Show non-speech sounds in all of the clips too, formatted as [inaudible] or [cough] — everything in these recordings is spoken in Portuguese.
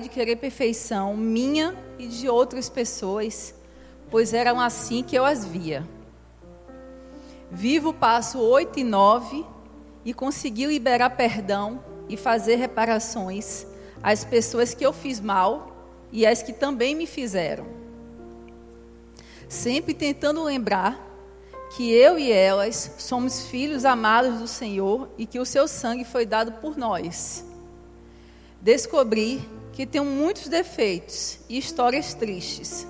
de querer perfeição minha e de outras pessoas, pois eram assim que eu as via. Vivo o passo 8 e 9 e consegui liberar perdão e fazer reparações às pessoas que eu fiz mal e às que também me fizeram. Sempre tentando lembrar que eu e elas somos filhos amados do Senhor e que o seu sangue foi dado por nós. Descobri que tenho muitos defeitos e histórias tristes,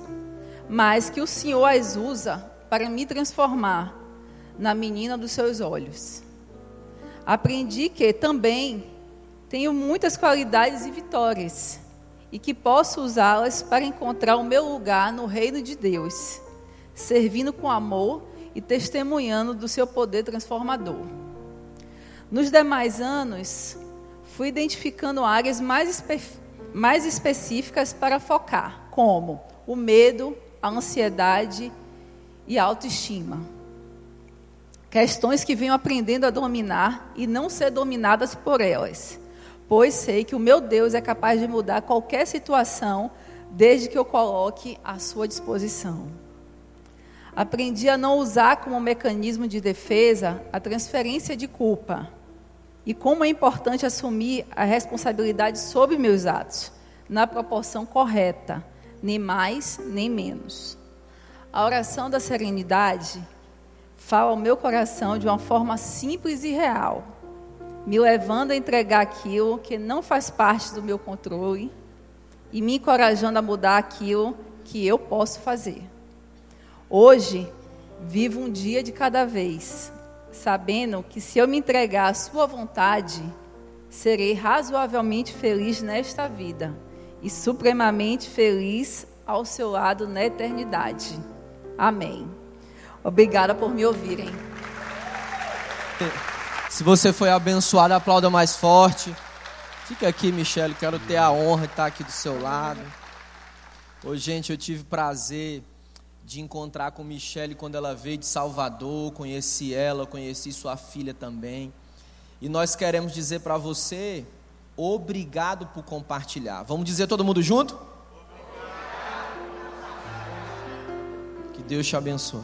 mas que o Senhor as usa para me transformar na menina dos seus olhos. Aprendi que também tenho muitas qualidades e vitórias e que posso usá-las para encontrar o meu lugar no reino de Deus, servindo com amor e testemunhando do seu poder transformador. Nos demais anos, fui identificando áreas mais, espe mais específicas para focar, como o medo, a ansiedade e a autoestima. Questões que venho aprendendo a dominar e não ser dominadas por elas, pois sei que o meu Deus é capaz de mudar qualquer situação desde que eu coloque à sua disposição. Aprendi a não usar como mecanismo de defesa a transferência de culpa. E como é importante assumir a responsabilidade sobre meus atos, na proporção correta, nem mais nem menos. A oração da serenidade fala ao meu coração de uma forma simples e real, me levando a entregar aquilo que não faz parte do meu controle e me encorajando a mudar aquilo que eu posso fazer. Hoje, vivo um dia de cada vez, sabendo que se eu me entregar à Sua vontade, serei razoavelmente feliz nesta vida e supremamente feliz ao seu lado na eternidade. Amém. Obrigada por me ouvirem. Se você foi abençoado, aplauda mais forte. Fica aqui, Michele, quero ter a honra de estar aqui do seu lado. Hoje, gente, eu tive prazer de encontrar com Michelle quando ela veio de Salvador, conheci ela, conheci sua filha também. E nós queremos dizer para você, obrigado por compartilhar. Vamos dizer todo mundo junto? Que Deus te abençoe.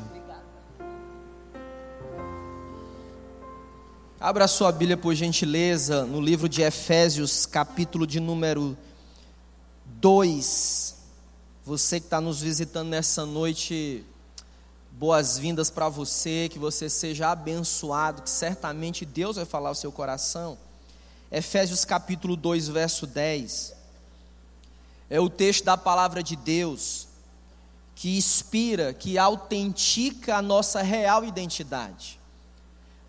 Abra sua Bíblia por gentileza no livro de Efésios, capítulo de número 2. Você que está nos visitando nessa noite, boas-vindas para você, que você seja abençoado, que certamente Deus vai falar ao seu coração. Efésios capítulo 2, verso 10. É o texto da palavra de Deus que inspira, que autentica a nossa real identidade.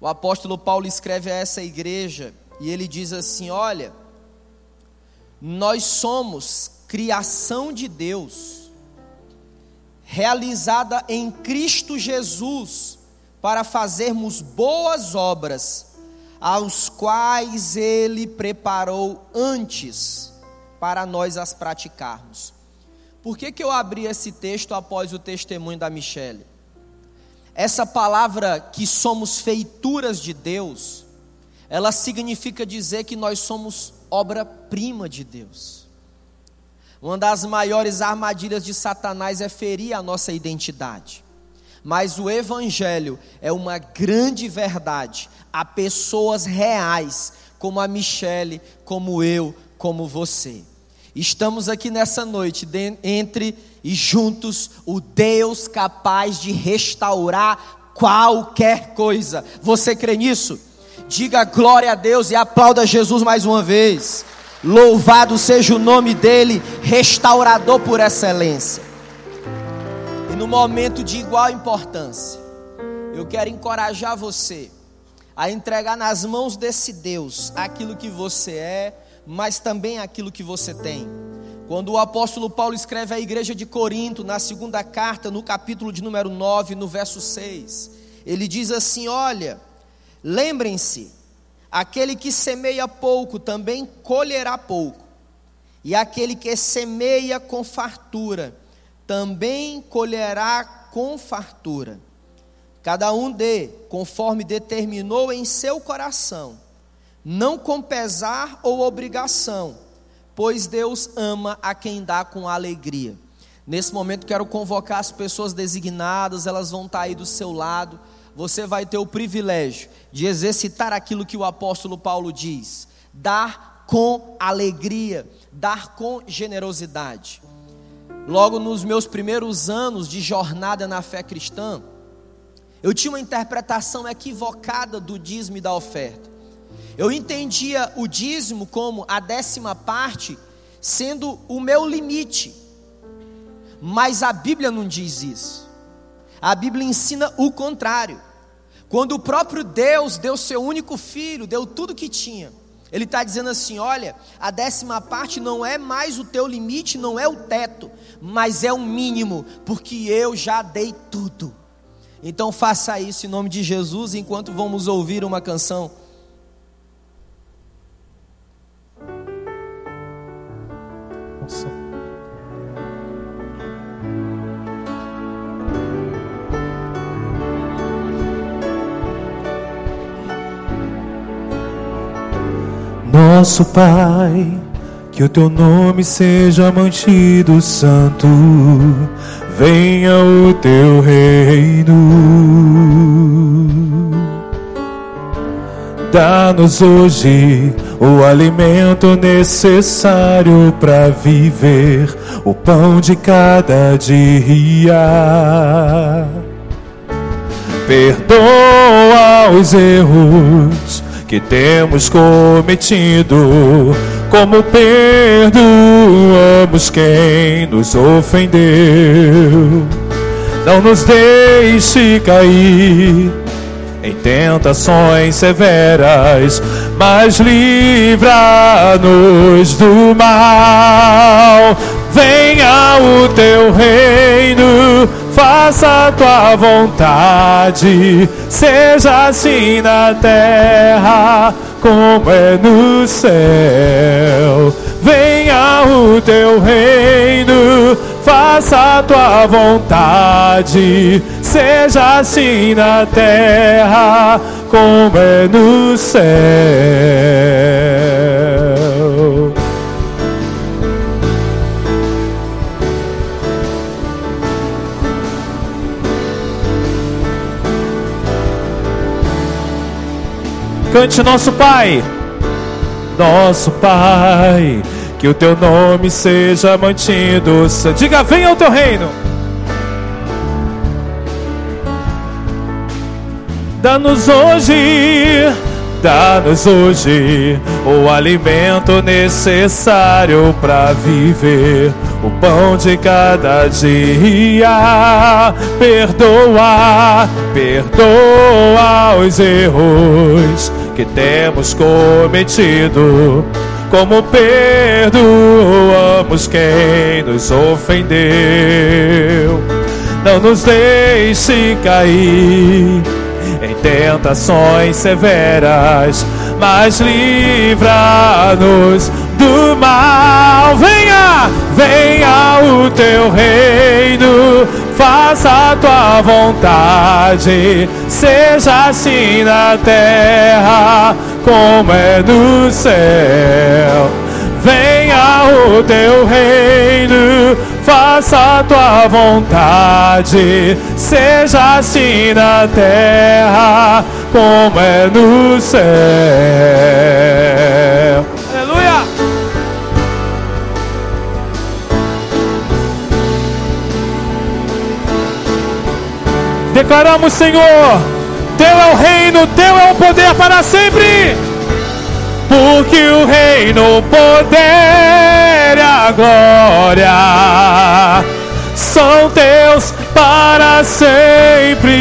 O apóstolo Paulo escreve a essa igreja e ele diz assim: Olha, nós somos criação de Deus, realizada em Cristo Jesus, para fazermos boas obras, aos quais Ele preparou antes para nós as praticarmos. Por que, que eu abri esse texto após o testemunho da Michele? Essa palavra que somos feituras de Deus, ela significa dizer que nós somos obra-prima de Deus. Uma das maiores armadilhas de Satanás é ferir a nossa identidade. Mas o Evangelho é uma grande verdade a pessoas reais, como a Michele, como eu, como você. Estamos aqui nessa noite, de, entre e juntos, o Deus capaz de restaurar qualquer coisa. Você crê nisso? Diga glória a Deus e aplauda Jesus mais uma vez. Louvado seja o nome dele, restaurador por excelência. E no momento de igual importância, eu quero encorajar você a entregar nas mãos desse Deus aquilo que você é, mas também aquilo que você tem. Quando o apóstolo Paulo escreve à igreja de Corinto, na segunda carta, no capítulo de número 9, no verso 6, ele diz assim: Olha, lembrem-se Aquele que semeia pouco também colherá pouco, e aquele que semeia com fartura também colherá com fartura. Cada um dê conforme determinou em seu coração, não com pesar ou obrigação, pois Deus ama a quem dá com alegria. Nesse momento quero convocar as pessoas designadas, elas vão estar aí do seu lado. Você vai ter o privilégio de exercitar aquilo que o apóstolo Paulo diz: dar com alegria, dar com generosidade. Logo nos meus primeiros anos de jornada na fé cristã, eu tinha uma interpretação equivocada do dízimo e da oferta. Eu entendia o dízimo como a décima parte sendo o meu limite. Mas a Bíblia não diz isso. A Bíblia ensina o contrário. Quando o próprio Deus deu seu único filho, deu tudo que tinha, ele está dizendo assim: olha, a décima parte não é mais o teu limite, não é o teto, mas é o mínimo, porque eu já dei tudo. Então faça isso em nome de Jesus, enquanto vamos ouvir uma canção. Nosso Pai, que o teu nome seja mantido santo, venha o teu reino. Dá-nos hoje o alimento necessário para viver, o pão de cada dia. Perdoa os erros que temos cometido, como perdoamos quem nos ofendeu. Não nos deixe cair em tentações severas, mas livra-nos do mal. Venha o teu reino faça a tua vontade, seja assim na terra como é no céu. Venha o teu reino, faça a tua vontade, seja assim na terra como é no céu. Cante nosso Pai, nosso Pai, que o teu nome seja mantido. Diga, venha o teu reino. Dá-nos hoje, dá-nos hoje o alimento necessário para viver o pão de cada dia. Perdoa, perdoa os erros que temos cometido, como perdoamos quem nos ofendeu. Não nos deixe cair em tentações severas, mas livra-nos do mal. Venha, venha o teu reino, faça a tua vontade, seja assim na terra como é no céu. Venha o teu reino, faça a tua vontade, seja assim na terra como é no céu. Declaramos, Senhor, Teu é o reino, Teu é o poder para sempre. Porque o reino, o poder e a glória são Teus para sempre.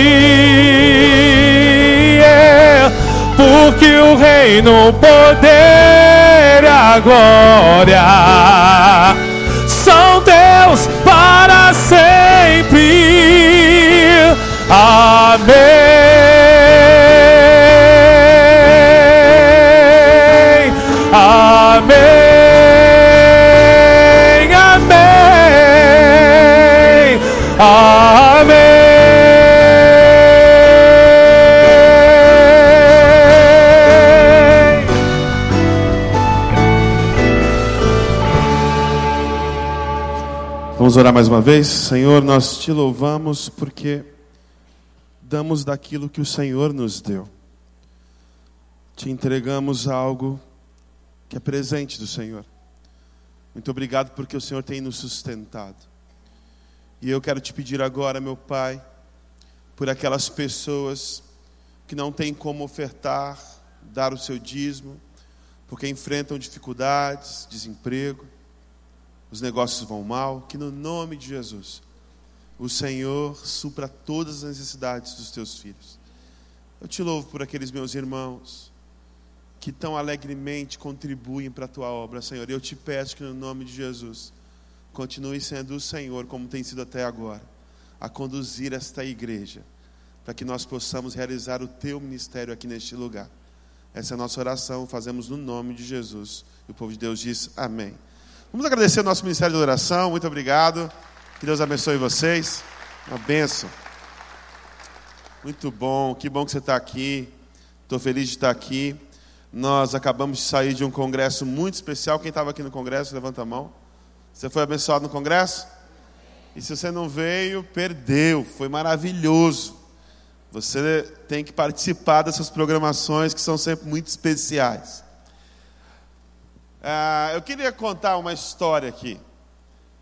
Porque o reino, o poder e a glória são Teus para sempre. Amém. Vamos orar mais uma vez? Senhor, nós te louvamos porque damos daquilo que o Senhor nos deu. Te entregamos algo que é presente do Senhor. Muito obrigado porque o Senhor tem nos sustentado. E eu quero te pedir agora, meu Pai, por aquelas pessoas que não têm como ofertar, dar o seu dízimo, porque enfrentam dificuldades, desemprego, os negócios vão mal, que no nome de Jesus, o Senhor supra todas as necessidades dos teus filhos. Eu te louvo por aqueles meus irmãos que tão alegremente contribuem para a tua obra, Senhor. Eu te peço que no nome de Jesus, continue sendo o Senhor, como tem sido até agora, a conduzir esta igreja, para que nós possamos realizar o teu ministério aqui neste lugar. Essa é a nossa oração, fazemos no nome de Jesus. E o povo de Deus diz amém. Vamos agradecer o nosso ministério de oração, muito obrigado. Que Deus abençoe vocês. Uma benção. Muito bom, que bom que você está aqui. Estou feliz de estar aqui. Nós acabamos de sair de um congresso muito especial. Quem estava aqui no congresso, levanta a mão. Você foi abençoado no congresso? E se você não veio, perdeu. Foi maravilhoso. Você tem que participar dessas programações que são sempre muito especiais. Ah, eu queria contar uma história aqui.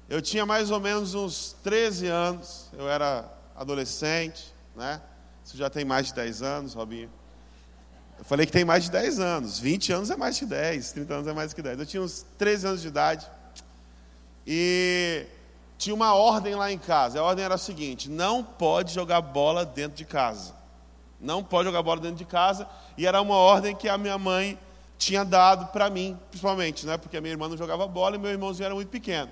Eu tinha mais ou menos uns 13 anos, eu era adolescente, né? Isso já tem mais de 10 anos, Robinho. Eu falei que tem mais de 10 anos, 20 anos é mais que 10, 30 anos é mais que 10. Eu tinha uns 13 anos de idade e tinha uma ordem lá em casa. A ordem era a seguinte: não pode jogar bola dentro de casa. Não pode jogar bola dentro de casa. E era uma ordem que a minha mãe tinha dado para mim, principalmente, né? porque a minha irmã não jogava bola e meu irmãozinho era muito pequeno.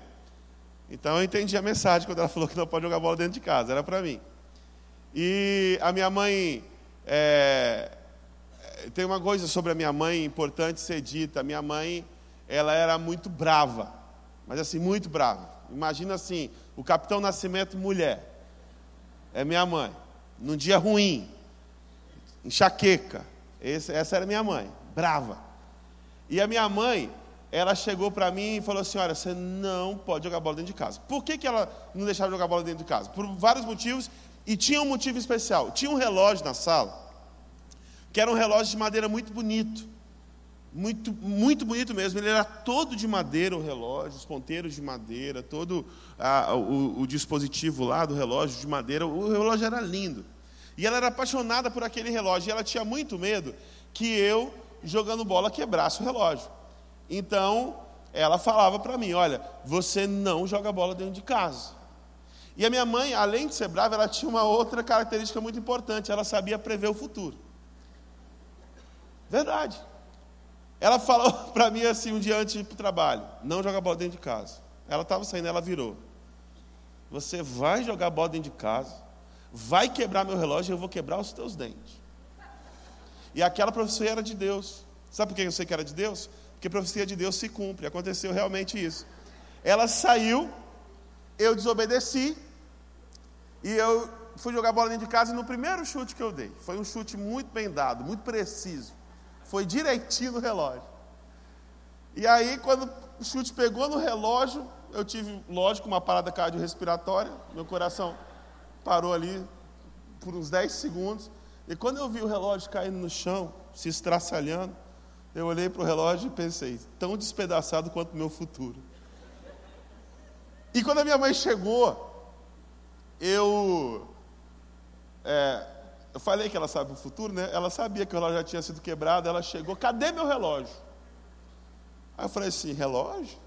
Então eu entendi a mensagem quando ela [laughs] falou que não pode jogar bola dentro de casa, era para mim. E a minha mãe, é, tem uma coisa sobre a minha mãe importante ser dita. A minha mãe, ela era muito brava, mas assim, muito brava. Imagina assim, o Capitão Nascimento mulher, é minha mãe. Num dia ruim, enxaqueca, essa era minha mãe, brava. E a minha mãe, ela chegou para mim e falou assim: Olha, você não pode jogar bola dentro de casa. Por que, que ela não deixava jogar bola dentro de casa? Por vários motivos, e tinha um motivo especial. Tinha um relógio na sala, que era um relógio de madeira muito bonito. Muito, muito bonito mesmo. Ele era todo de madeira, o relógio, os ponteiros de madeira, todo o, o dispositivo lá do relógio de madeira. O relógio era lindo. E ela era apaixonada por aquele relógio. E ela tinha muito medo que eu jogando bola quebrasse o relógio. Então, ela falava para mim: Olha, você não joga bola dentro de casa. E a minha mãe, além de ser brava, ela tinha uma outra característica muito importante: ela sabia prever o futuro. Verdade. Ela falou [laughs] para mim assim um dia antes de ir para o trabalho: Não joga bola dentro de casa. Ela estava saindo, ela virou. Você vai jogar bola dentro de casa, vai quebrar meu relógio e eu vou quebrar os teus dentes. E aquela profecia era de Deus. Sabe por que eu sei que era de Deus? Porque a profecia de Deus se cumpre. Aconteceu realmente isso. Ela saiu, eu desobedeci, e eu fui jogar bola dentro de casa e no primeiro chute que eu dei, foi um chute muito bem dado, muito preciso. Foi direitinho no relógio. E aí, quando o chute pegou no relógio, eu tive, lógico, uma parada cardiorrespiratória, meu coração parou ali por uns 10 segundos. E quando eu vi o relógio caindo no chão, se estraçalhando, eu olhei para o relógio e pensei, tão despedaçado quanto o meu futuro. E quando a minha mãe chegou, eu. É, eu falei que ela sabe o futuro, né? Ela sabia que o relógio já tinha sido quebrado, ela chegou, cadê meu relógio? Aí eu falei assim, relógio?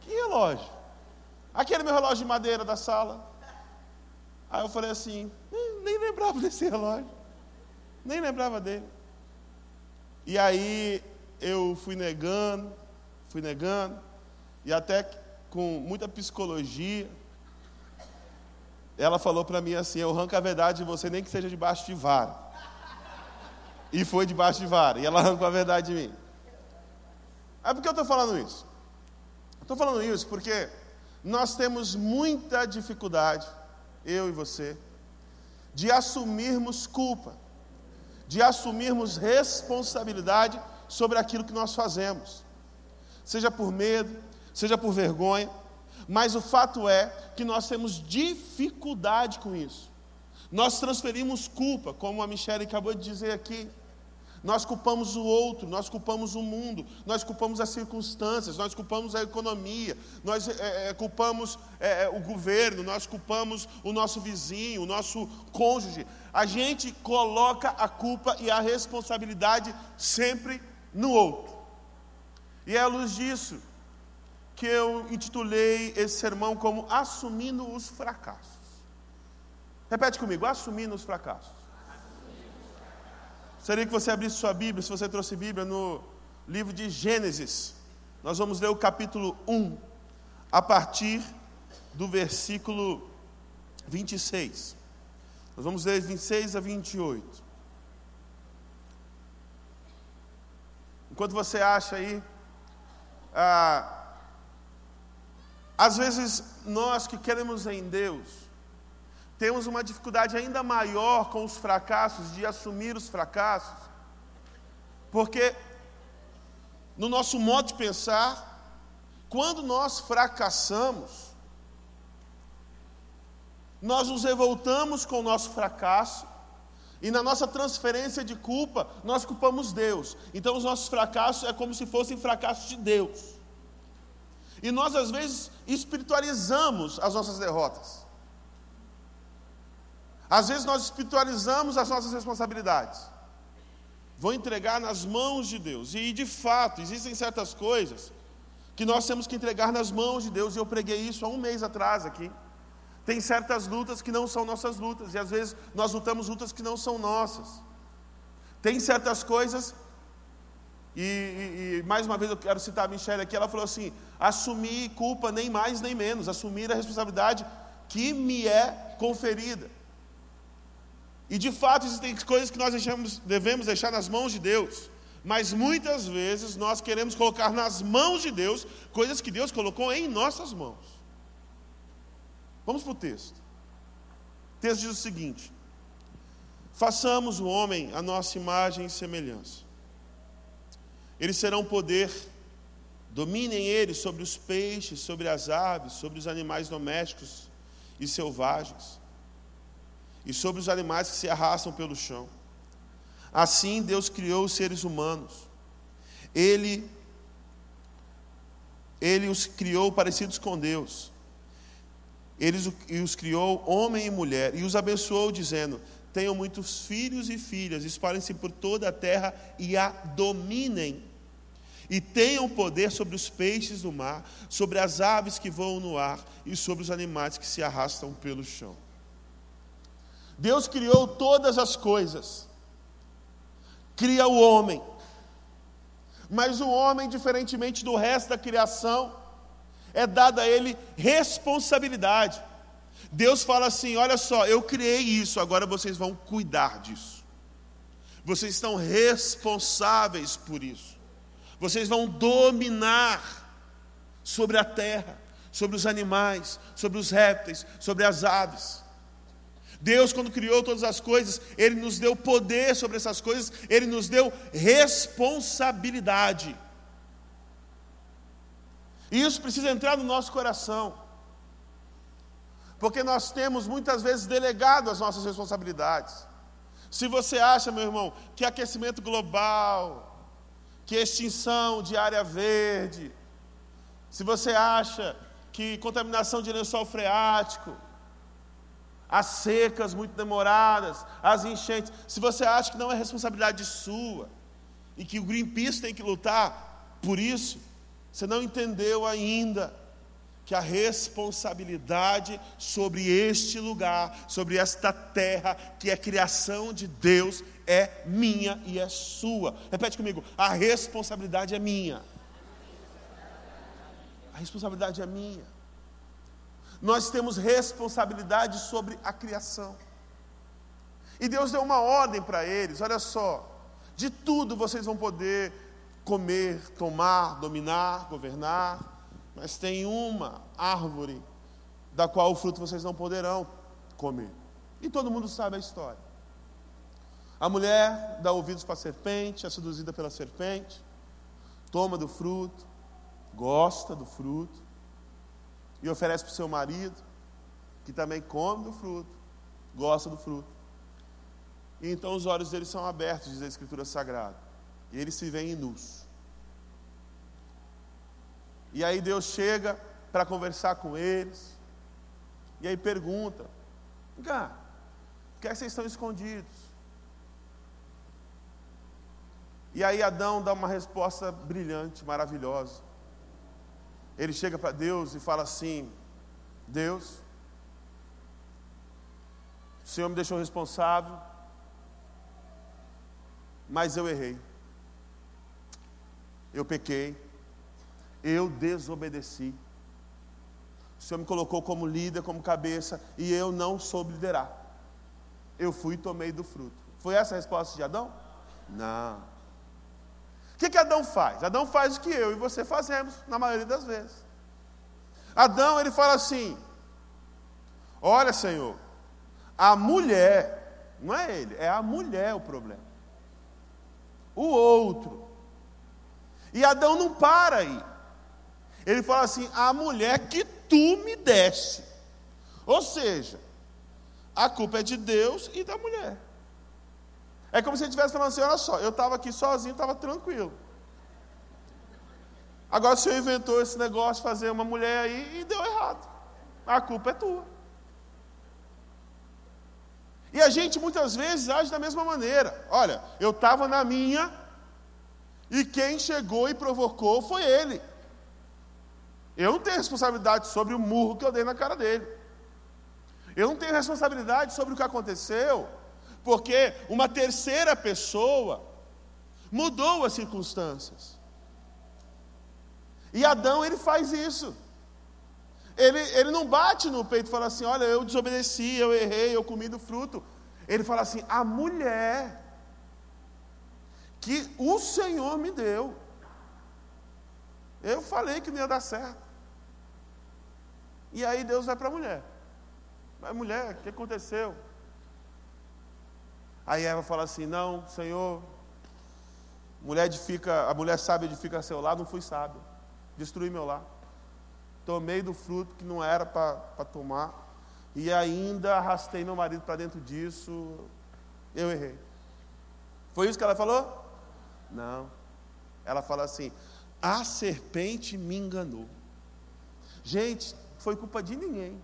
Que relógio? Aquele meu relógio de madeira da sala. Aí eu falei assim, nem, nem lembrava [laughs] desse relógio. Nem lembrava dele. E aí eu fui negando, fui negando, e até com muita psicologia, ela falou para mim assim: eu arranco a verdade de você, nem que seja debaixo de vara. E foi debaixo de vara, e ela arrancou a verdade de mim. Aí por que eu estou falando isso? Estou falando isso porque nós temos muita dificuldade eu e você, de assumirmos culpa, de assumirmos responsabilidade sobre aquilo que nós fazemos, seja por medo, seja por vergonha, Mas o fato é que nós temos dificuldade com isso. Nós transferimos culpa, como a Michelle acabou de dizer aqui. Nós culpamos o outro, nós culpamos o mundo, nós culpamos as circunstâncias, nós culpamos a economia, nós é, culpamos é, o governo, nós culpamos o nosso vizinho, o nosso cônjuge. A gente coloca a culpa e a responsabilidade sempre no outro. E é à luz disso que eu intitulei esse sermão como Assumindo os Fracassos. Repete comigo: Assumindo os Fracassos. Seria que você abrisse sua Bíblia, se você trouxe Bíblia, no livro de Gênesis. Nós vamos ler o capítulo 1, a partir do versículo 26. Nós vamos ler 26 a 28. Enquanto você acha aí, ah, às vezes nós que queremos em Deus, temos uma dificuldade ainda maior com os fracassos, de assumir os fracassos, porque no nosso modo de pensar, quando nós fracassamos, nós nos revoltamos com o nosso fracasso, e na nossa transferência de culpa, nós culpamos Deus. Então os nossos fracassos é como se fossem fracassos de Deus. E nós às vezes espiritualizamos as nossas derrotas. Às vezes nós espiritualizamos as nossas responsabilidades. Vou entregar nas mãos de Deus. E de fato, existem certas coisas que nós temos que entregar nas mãos de Deus. E eu preguei isso há um mês atrás aqui. Tem certas lutas que não são nossas lutas. E às vezes nós lutamos lutas que não são nossas. Tem certas coisas. E, e, e mais uma vez eu quero citar a Michelle aqui. Ela falou assim: assumir culpa nem mais nem menos. Assumir a responsabilidade que me é conferida. E de fato existem coisas que nós deixamos, devemos deixar nas mãos de Deus. Mas muitas vezes nós queremos colocar nas mãos de Deus coisas que Deus colocou em nossas mãos. Vamos para o texto. O texto diz o seguinte: Façamos o homem a nossa imagem e semelhança. Eles serão poder, dominem eles sobre os peixes, sobre as aves, sobre os animais domésticos e selvagens e sobre os animais que se arrastam pelo chão. Assim Deus criou os seres humanos. Ele ele os criou parecidos com Deus. Ele os criou homem e mulher e os abençoou dizendo: Tenham muitos filhos e filhas, espalhem-se por toda a terra e a dominem. E tenham poder sobre os peixes do mar, sobre as aves que voam no ar e sobre os animais que se arrastam pelo chão. Deus criou todas as coisas, cria o homem, mas o homem, diferentemente do resto da criação, é dada a ele responsabilidade. Deus fala assim: olha só, eu criei isso, agora vocês vão cuidar disso. Vocês estão responsáveis por isso. Vocês vão dominar sobre a terra, sobre os animais, sobre os répteis, sobre as aves. Deus, quando criou todas as coisas, Ele nos deu poder sobre essas coisas, Ele nos deu responsabilidade. E isso precisa entrar no nosso coração, porque nós temos muitas vezes delegado as nossas responsabilidades. Se você acha, meu irmão, que aquecimento global, que extinção de área verde, se você acha que contaminação de lençol freático, as secas muito demoradas, as enchentes. Se você acha que não é responsabilidade sua e que o Greenpeace tem que lutar por isso, você não entendeu ainda que a responsabilidade sobre este lugar, sobre esta terra, que é criação de Deus, é minha e é sua. Repete comigo: a responsabilidade é minha. A responsabilidade é minha nós temos responsabilidade sobre a criação. E Deus deu uma ordem para eles: olha só, de tudo vocês vão poder comer, tomar, dominar, governar, mas tem uma árvore da qual o fruto vocês não poderão comer. E todo mundo sabe a história. A mulher dá ouvidos para a serpente, é seduzida pela serpente, toma do fruto, gosta do fruto, e oferece para o seu marido, que também come do fruto, gosta do fruto. E então os olhos deles são abertos, diz a Escritura Sagrada, e eles se veem nus. E aí Deus chega para conversar com eles, e aí pergunta: Cá, por é que vocês estão escondidos? E aí Adão dá uma resposta brilhante, maravilhosa. Ele chega para Deus e fala assim: Deus, o Senhor me deixou responsável, mas eu errei. Eu pequei, eu desobedeci. O Senhor me colocou como líder, como cabeça, e eu não soube liderar. Eu fui e tomei do fruto. Foi essa a resposta de Adão? Não. Que, que Adão faz? Adão faz o que eu e você fazemos, na maioria das vezes. Adão, ele fala assim: Olha, Senhor, a mulher, não é ele, é a mulher o problema. O outro. E Adão não para aí. Ele fala assim: a mulher que tu me deste. Ou seja, a culpa é de Deus e da mulher. É como se ele estivesse falando assim: olha só, eu estava aqui sozinho, estava tranquilo. Agora o senhor inventou esse negócio de fazer uma mulher aí e deu errado. A culpa é tua. E a gente muitas vezes age da mesma maneira. Olha, eu estava na minha, e quem chegou e provocou foi ele. Eu não tenho responsabilidade sobre o murro que eu dei na cara dele. Eu não tenho responsabilidade sobre o que aconteceu, porque uma terceira pessoa mudou as circunstâncias. E Adão, ele faz isso. Ele, ele não bate no peito e fala assim: Olha, eu desobedeci, eu errei, eu comi do fruto. Ele fala assim: A mulher que o Senhor me deu. Eu falei que não ia dar certo. E aí Deus vai para a mulher. Mas mulher, o que aconteceu? Aí Eva fala assim: Não, Senhor, mulher edifica, a mulher sábia edifica seu lar, não fui sábio. Destruí meu lar. Tomei do fruto que não era para tomar. E ainda arrastei meu marido para dentro disso. Eu errei. Foi isso que ela falou? Não. Ela fala assim: a serpente me enganou. Gente, foi culpa de ninguém.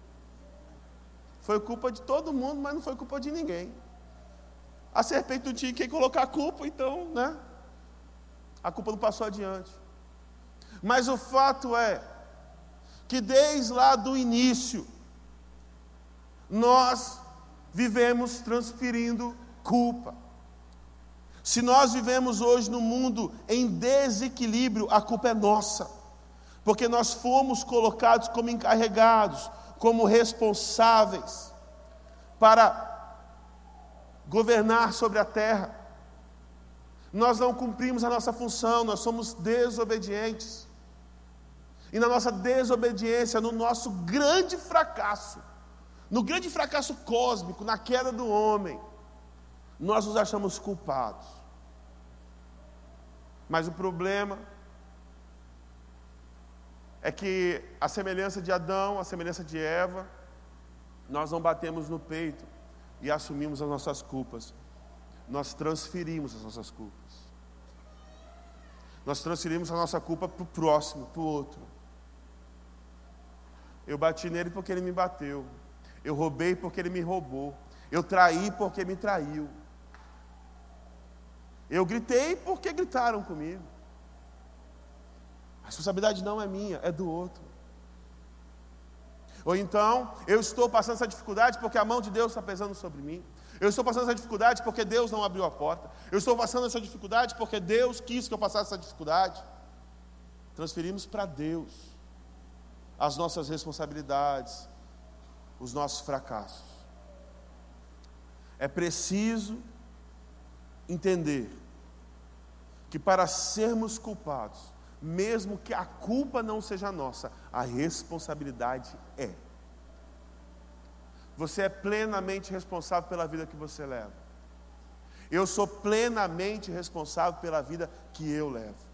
Foi culpa de todo mundo, mas não foi culpa de ninguém. A serpente não tinha quem colocar a culpa, então, né? A culpa não passou adiante. Mas o fato é que desde lá do início, nós vivemos transferindo culpa. Se nós vivemos hoje no mundo em desequilíbrio, a culpa é nossa, porque nós fomos colocados como encarregados, como responsáveis para governar sobre a terra. Nós não cumprimos a nossa função, nós somos desobedientes. E na nossa desobediência, no nosso grande fracasso, no grande fracasso cósmico, na queda do homem, nós nos achamos culpados. Mas o problema é que a semelhança de Adão, a semelhança de Eva, nós não batemos no peito e assumimos as nossas culpas. Nós transferimos as nossas culpas. Nós transferimos a nossa culpa para o próximo, para o outro. Eu bati nele porque ele me bateu. Eu roubei porque ele me roubou. Eu traí porque me traiu. Eu gritei porque gritaram comigo. A responsabilidade não é minha, é do outro. Ou então, eu estou passando essa dificuldade porque a mão de Deus está pesando sobre mim. Eu estou passando essa dificuldade porque Deus não abriu a porta. Eu estou passando essa dificuldade porque Deus quis que eu passasse essa dificuldade. Transferimos para Deus as nossas responsabilidades, os nossos fracassos. É preciso entender que para sermos culpados, mesmo que a culpa não seja nossa, a responsabilidade é. Você é plenamente responsável pela vida que você leva. Eu sou plenamente responsável pela vida que eu levo.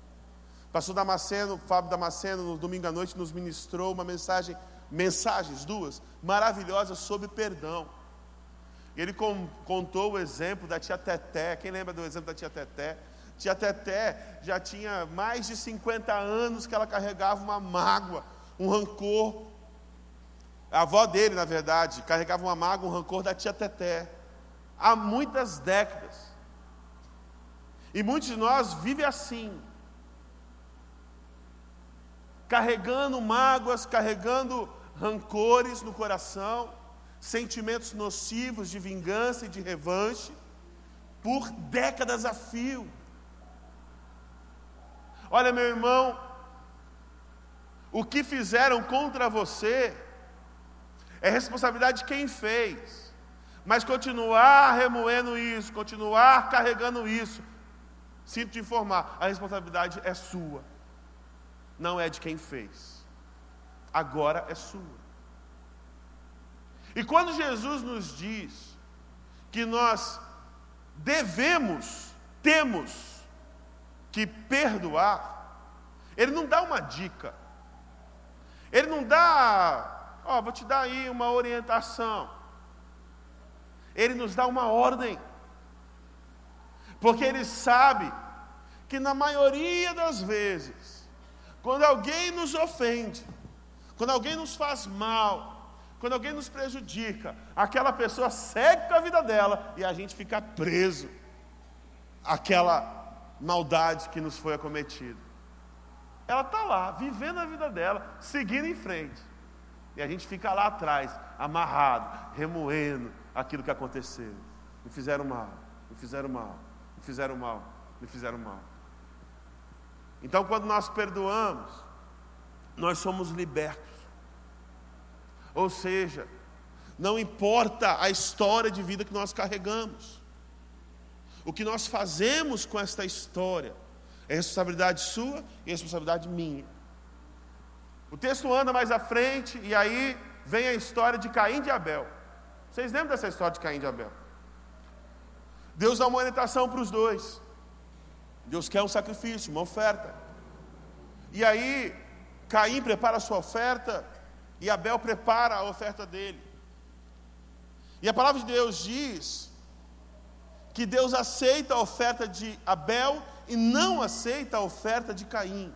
Pastor Damasceno, Fábio Damasceno, no domingo à noite, nos ministrou uma mensagem mensagens, duas, maravilhosas sobre perdão. Ele contou o exemplo da tia Teté. Quem lembra do exemplo da tia Teté? Tia Teté já tinha mais de 50 anos que ela carregava uma mágoa, um rancor. A avó dele, na verdade, carregava uma mágoa, um rancor da tia Teté. Há muitas décadas. E muitos de nós vivem assim. Carregando mágoas, carregando rancores no coração, sentimentos nocivos de vingança e de revanche, por décadas a fio. Olha, meu irmão, o que fizeram contra você é responsabilidade de quem fez, mas continuar remoendo isso, continuar carregando isso, sinto te informar, a responsabilidade é sua, não é de quem fez, agora é sua. E quando Jesus nos diz que nós devemos, temos que perdoar, Ele não dá uma dica, Ele não dá, ó, vou te dar aí uma orientação, Ele nos dá uma ordem, porque Ele sabe que na maioria das vezes, quando alguém nos ofende, quando alguém nos faz mal, quando alguém nos prejudica, aquela pessoa segue com a vida dela e a gente fica preso àquela maldade que nos foi acometida. Ela está lá, vivendo a vida dela, seguindo em frente. E a gente fica lá atrás, amarrado, remoendo aquilo que aconteceu. Me fizeram mal, me fizeram mal, me fizeram mal, me fizeram mal. Então, quando nós perdoamos, nós somos libertos. Ou seja, não importa a história de vida que nós carregamos, o que nós fazemos com esta história é responsabilidade sua e responsabilidade minha. O texto anda mais à frente e aí vem a história de Caim e de Abel. Vocês lembram dessa história de Caim e de Abel? Deus dá uma orientação para os dois. Deus quer um sacrifício, uma oferta. E aí, Caim prepara a sua oferta e Abel prepara a oferta dele. E a palavra de Deus diz que Deus aceita a oferta de Abel e não aceita a oferta de Caim.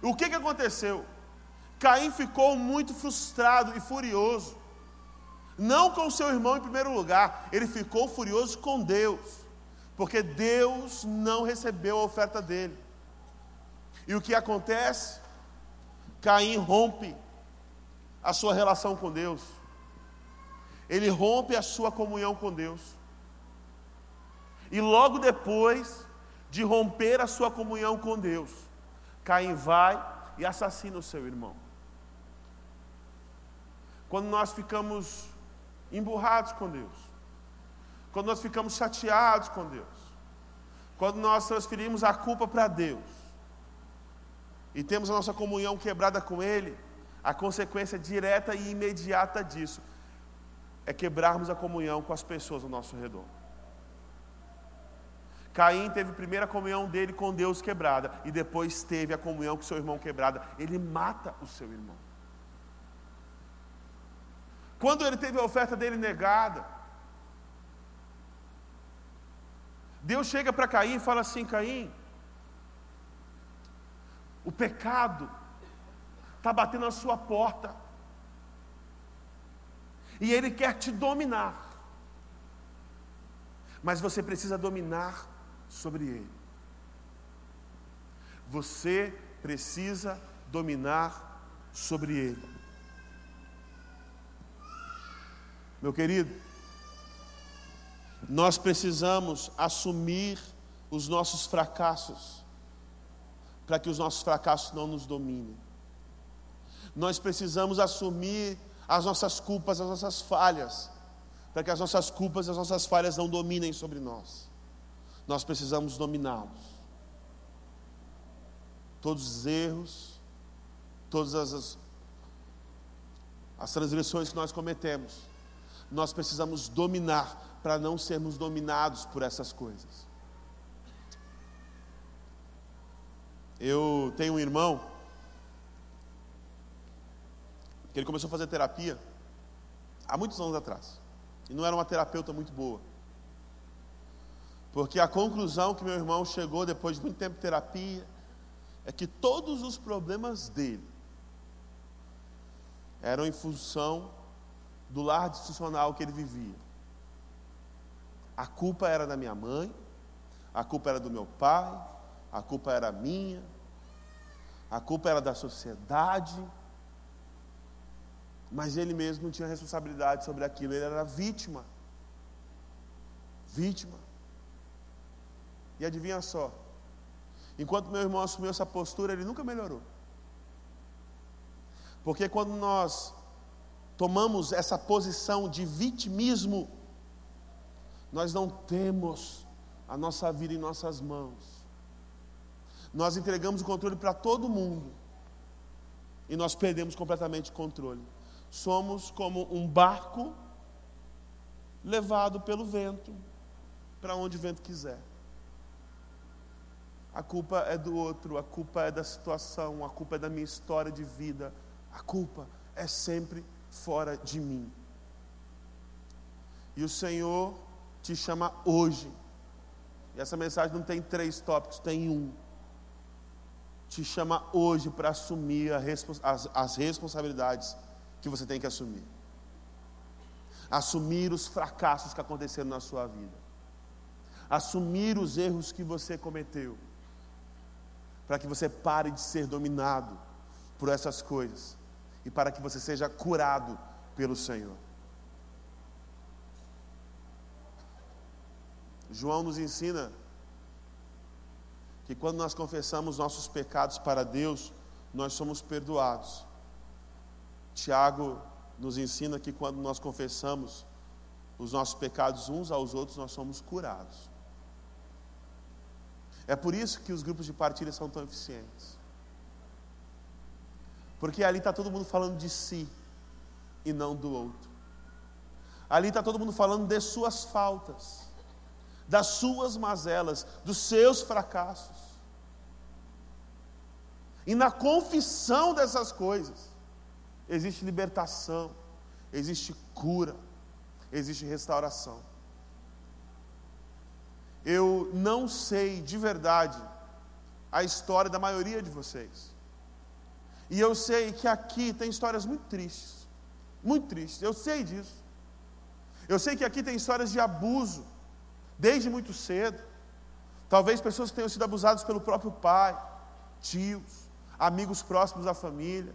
O que, que aconteceu? Caim ficou muito frustrado e furioso. Não com seu irmão em primeiro lugar, ele ficou furioso com Deus, porque Deus não recebeu a oferta dele. E o que acontece? Caim rompe a sua relação com Deus, ele rompe a sua comunhão com Deus. E logo depois de romper a sua comunhão com Deus, Caim vai e assassina o seu irmão. Quando nós ficamos emburrados com Deus, quando nós ficamos chateados com Deus, quando nós transferimos a culpa para Deus e temos a nossa comunhão quebrada com Ele, a consequência direta e imediata disso é quebrarmos a comunhão com as pessoas ao nosso redor. Caim teve a primeira comunhão dele com Deus quebrada e depois teve a comunhão com seu irmão quebrada. Ele mata o seu irmão. Quando ele teve a oferta dele negada, Deus chega para Caim e fala assim: Caim, o pecado está batendo na sua porta. E ele quer te dominar. Mas você precisa dominar sobre ele. Você precisa dominar sobre ele. Meu querido, nós precisamos assumir os nossos fracassos, para que os nossos fracassos não nos dominem nós precisamos assumir as nossas culpas, as nossas falhas, para que as nossas culpas e as nossas falhas não dominem sobre nós. Nós precisamos dominá-los. Todos os erros, todas as, as transgressões que nós cometemos, nós precisamos dominar para não sermos dominados por essas coisas. Eu tenho um irmão que ele começou a fazer terapia há muitos anos atrás. E não era uma terapeuta muito boa. Porque a conclusão que meu irmão chegou depois de muito tempo de terapia é que todos os problemas dele eram em função do lar disfuncional que ele vivia. A culpa era da minha mãe, a culpa era do meu pai, a culpa era minha, a culpa era da sociedade, mas ele mesmo não tinha responsabilidade sobre aquilo, ele era vítima. Vítima. E adivinha só, enquanto meu irmão assumiu essa postura, ele nunca melhorou. Porque quando nós tomamos essa posição de vitimismo, nós não temos a nossa vida em nossas mãos. Nós entregamos o controle para todo mundo e nós perdemos completamente o controle. Somos como um barco levado pelo vento para onde o vento quiser. A culpa é do outro, a culpa é da situação, a culpa é da minha história de vida. A culpa é sempre fora de mim. E o Senhor te chama hoje. E essa mensagem não tem três tópicos, tem um. Te chama hoje para assumir as, as responsabilidades que você tem que assumir. Assumir os fracassos que aconteceram na sua vida. Assumir os erros que você cometeu. Para que você pare de ser dominado por essas coisas. E para que você seja curado pelo Senhor. João nos ensina que quando nós confessamos nossos pecados para Deus, nós somos perdoados. Tiago nos ensina que quando nós confessamos os nossos pecados uns aos outros, nós somos curados. É por isso que os grupos de partilha são tão eficientes. Porque ali está todo mundo falando de si e não do outro. Ali está todo mundo falando de suas faltas, das suas mazelas, dos seus fracassos. E na confissão dessas coisas, existe libertação, existe cura, existe restauração. Eu não sei de verdade a história da maioria de vocês. E eu sei que aqui tem histórias muito tristes. Muito tristes, eu sei disso. Eu sei que aqui tem histórias de abuso, desde muito cedo. Talvez pessoas que tenham sido abusadas pelo próprio pai, tios, amigos próximos da família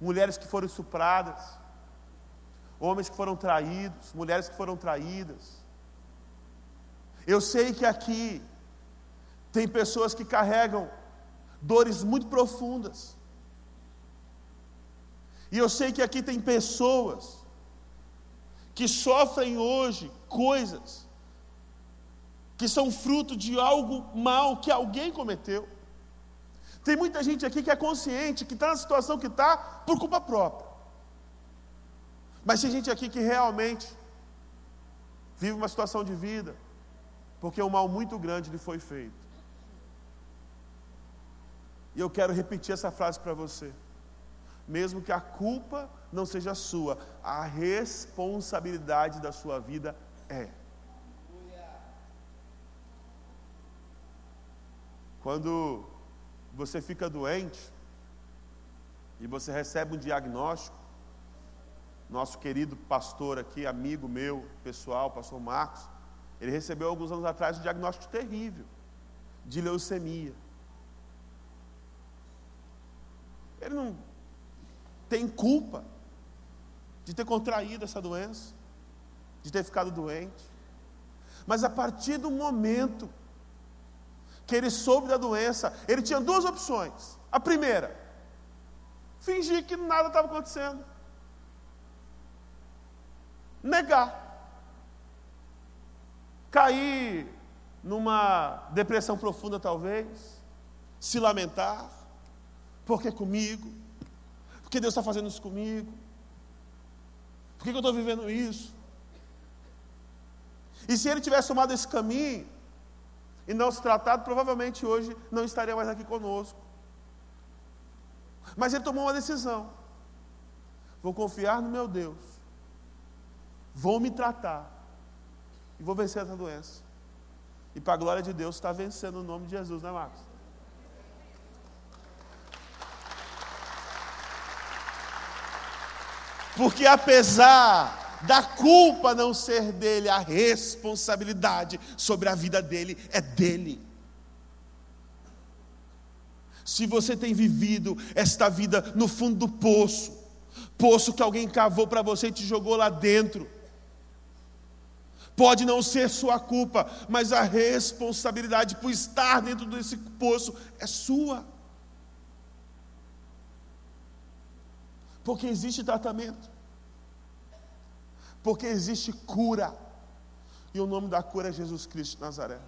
mulheres que foram estupradas, homens que foram traídos, mulheres que foram traídas. Eu sei que aqui tem pessoas que carregam dores muito profundas. E eu sei que aqui tem pessoas que sofrem hoje coisas que são fruto de algo mal que alguém cometeu. Tem muita gente aqui que é consciente, que está na situação que está por culpa própria. Mas tem gente aqui que realmente vive uma situação de vida, porque um mal muito grande lhe foi feito. E eu quero repetir essa frase para você. Mesmo que a culpa não seja sua, a responsabilidade da sua vida é. Quando você fica doente e você recebe um diagnóstico, nosso querido pastor aqui, amigo meu, pessoal, pastor Marcos, ele recebeu alguns anos atrás um diagnóstico terrível de leucemia. Ele não tem culpa de ter contraído essa doença, de ter ficado doente. Mas a partir do momento que ele soube da doença, ele tinha duas opções. A primeira, fingir que nada estava acontecendo. Negar. Cair numa depressão profunda, talvez. Se lamentar. Porque comigo? Porque Deus está fazendo isso comigo? Por que, eu estou vivendo isso? E se ele tivesse tomado esse caminho, e não se tratado, provavelmente hoje não estaria mais aqui conosco. Mas ele tomou uma decisão. vou confiar no meu Deus, vou me tratar e vou vencer essa doença. E para a glória de Deus, está vencendo o nome de Jesus, né, Marcos? Porque apesar da culpa não ser dele, a responsabilidade sobre a vida dele é dele. Se você tem vivido esta vida no fundo do poço, poço que alguém cavou para você e te jogou lá dentro, pode não ser sua culpa, mas a responsabilidade por estar dentro desse poço é sua. Porque existe tratamento. Porque existe cura. E o nome da cura é Jesus Cristo de Nazaré.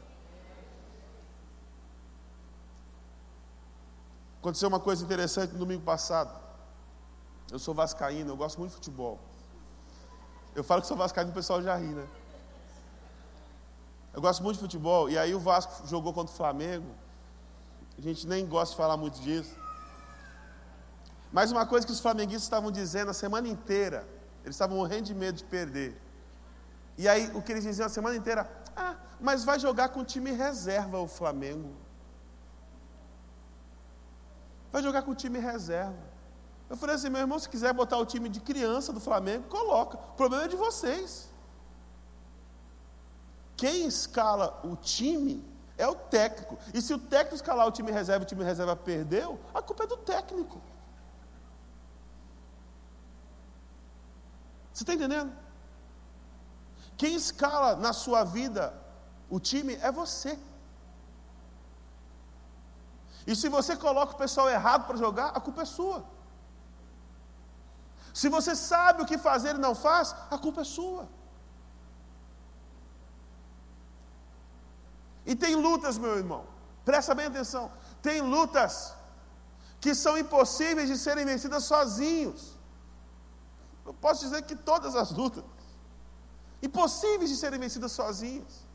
Aconteceu uma coisa interessante no domingo passado. Eu sou vascaíno, eu gosto muito de futebol. Eu falo que sou vascaíno, o pessoal já ri, né? Eu gosto muito de futebol, e aí o Vasco jogou contra o Flamengo. A gente nem gosta de falar muito disso. Mas uma coisa que os flamenguistas estavam dizendo a semana inteira, eles estavam morrendo de medo de perder. E aí o que eles diziam a semana inteira, ah, mas vai jogar com o time reserva o Flamengo. Vai jogar com o time reserva. Eu falei assim, meu irmão, se quiser botar o time de criança do Flamengo, coloca. O problema é de vocês. Quem escala o time é o técnico. E se o técnico escalar o time reserva e o time reserva perdeu, a culpa é do técnico. Você está entendendo? Quem escala na sua vida o time é você. E se você coloca o pessoal errado para jogar, a culpa é sua. Se você sabe o que fazer e não faz, a culpa é sua. E tem lutas, meu irmão, presta bem atenção. Tem lutas que são impossíveis de serem vencidas sozinhos. Eu posso dizer que todas as lutas, impossíveis de serem vencidas sozinhos.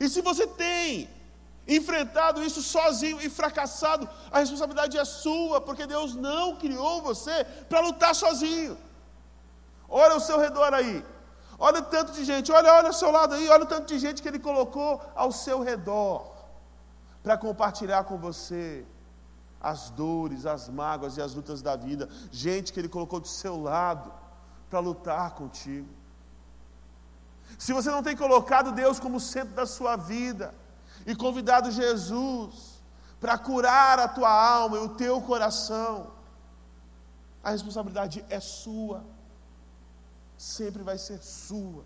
E se você tem enfrentado isso sozinho e fracassado, a responsabilidade é sua, porque Deus não criou você para lutar sozinho. Olha ao seu redor aí. Olha o tanto de gente, olha, olha ao seu lado aí, olha o tanto de gente que ele colocou ao seu redor para compartilhar com você as dores, as mágoas e as lutas da vida. Gente que ele colocou do seu lado para lutar contigo. Se você não tem colocado Deus como centro da sua vida e convidado Jesus para curar a tua alma e o teu coração, a responsabilidade é sua, sempre vai ser sua.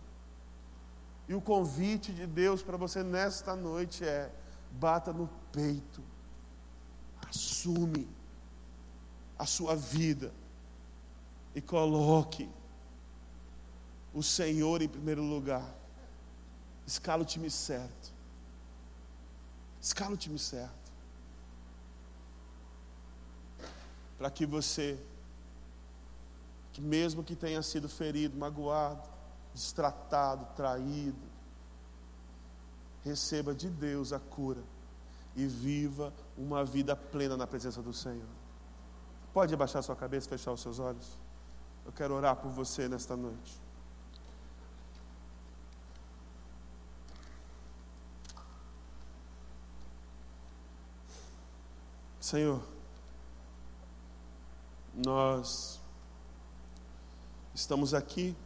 E o convite de Deus para você nesta noite é: bata no peito, assume a sua vida e coloque o Senhor em primeiro lugar. Escala o time certo. Escala o time certo. Para que você, que mesmo que tenha sido ferido, magoado, destratado, traído, receba de Deus a cura e viva uma vida plena na presença do Senhor. Pode abaixar sua cabeça, fechar os seus olhos. Eu quero orar por você nesta noite. Senhor, nós estamos aqui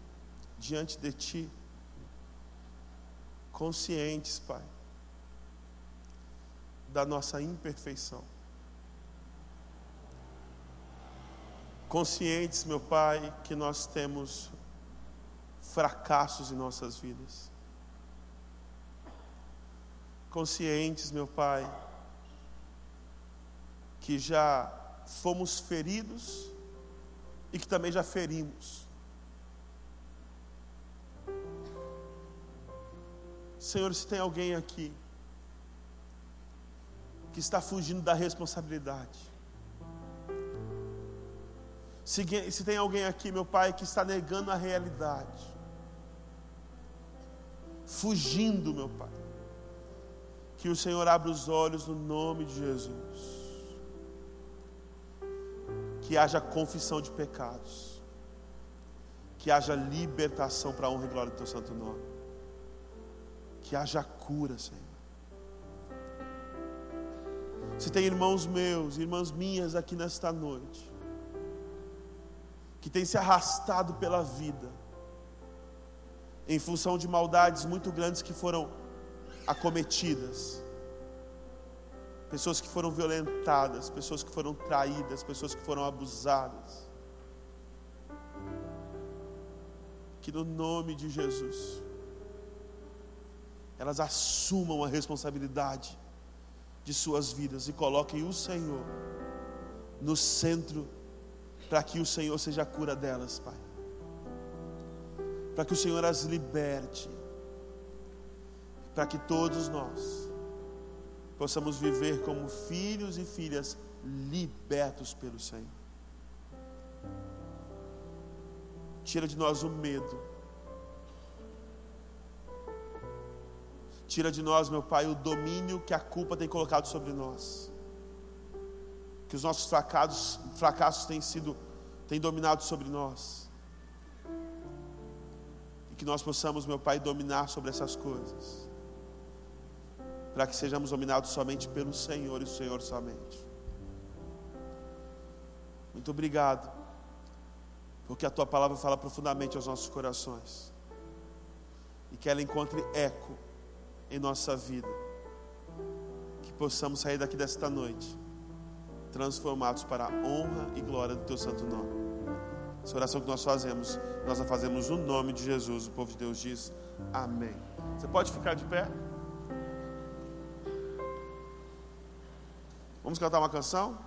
diante de Ti, conscientes, Pai, da nossa imperfeição. Conscientes, meu Pai, que nós temos fracassos em nossas vidas. Conscientes, meu Pai, que já fomos feridos e que também já ferimos. Senhor, se tem alguém aqui que está fugindo da responsabilidade, se, se tem alguém aqui, meu Pai, que está negando a realidade, fugindo, meu Pai, que o Senhor abra os olhos no nome de Jesus que haja confissão de pecados, Que haja libertação para a honra e glória do teu santo nome. Que haja cura, Senhor. Se tem irmãos meus, irmãs minhas aqui nesta noite, que têm se arrastado pela vida, em função de maldades muito grandes que foram acometidas, pessoas que foram violentadas, pessoas que foram traídas, pessoas que foram abusadas. Que no nome de Jesus, elas assumam a responsabilidade de suas vidas e coloquem o Senhor no centro, para que o Senhor seja a cura delas, Pai. Para que o Senhor as liberte, para que todos nós possamos viver como filhos e filhas libertos pelo Senhor. Tira de nós o medo Tira de nós, meu Pai, o domínio que a culpa tem colocado sobre nós. Que os nossos fracassos, fracassos têm sido, têm dominado sobre nós. E que nós possamos, meu Pai, dominar sobre essas coisas. Para que sejamos dominados somente pelo Senhor e o Senhor somente. Muito obrigado. Porque a tua palavra fala profundamente aos nossos corações. E que ela encontre eco em nossa vida. Que possamos sair daqui desta noite transformados para a honra e glória do teu santo nome. Essa oração que nós fazemos, nós a fazemos no nome de Jesus. O povo de Deus diz: Amém. Você pode ficar de pé? Vamos cantar uma canção?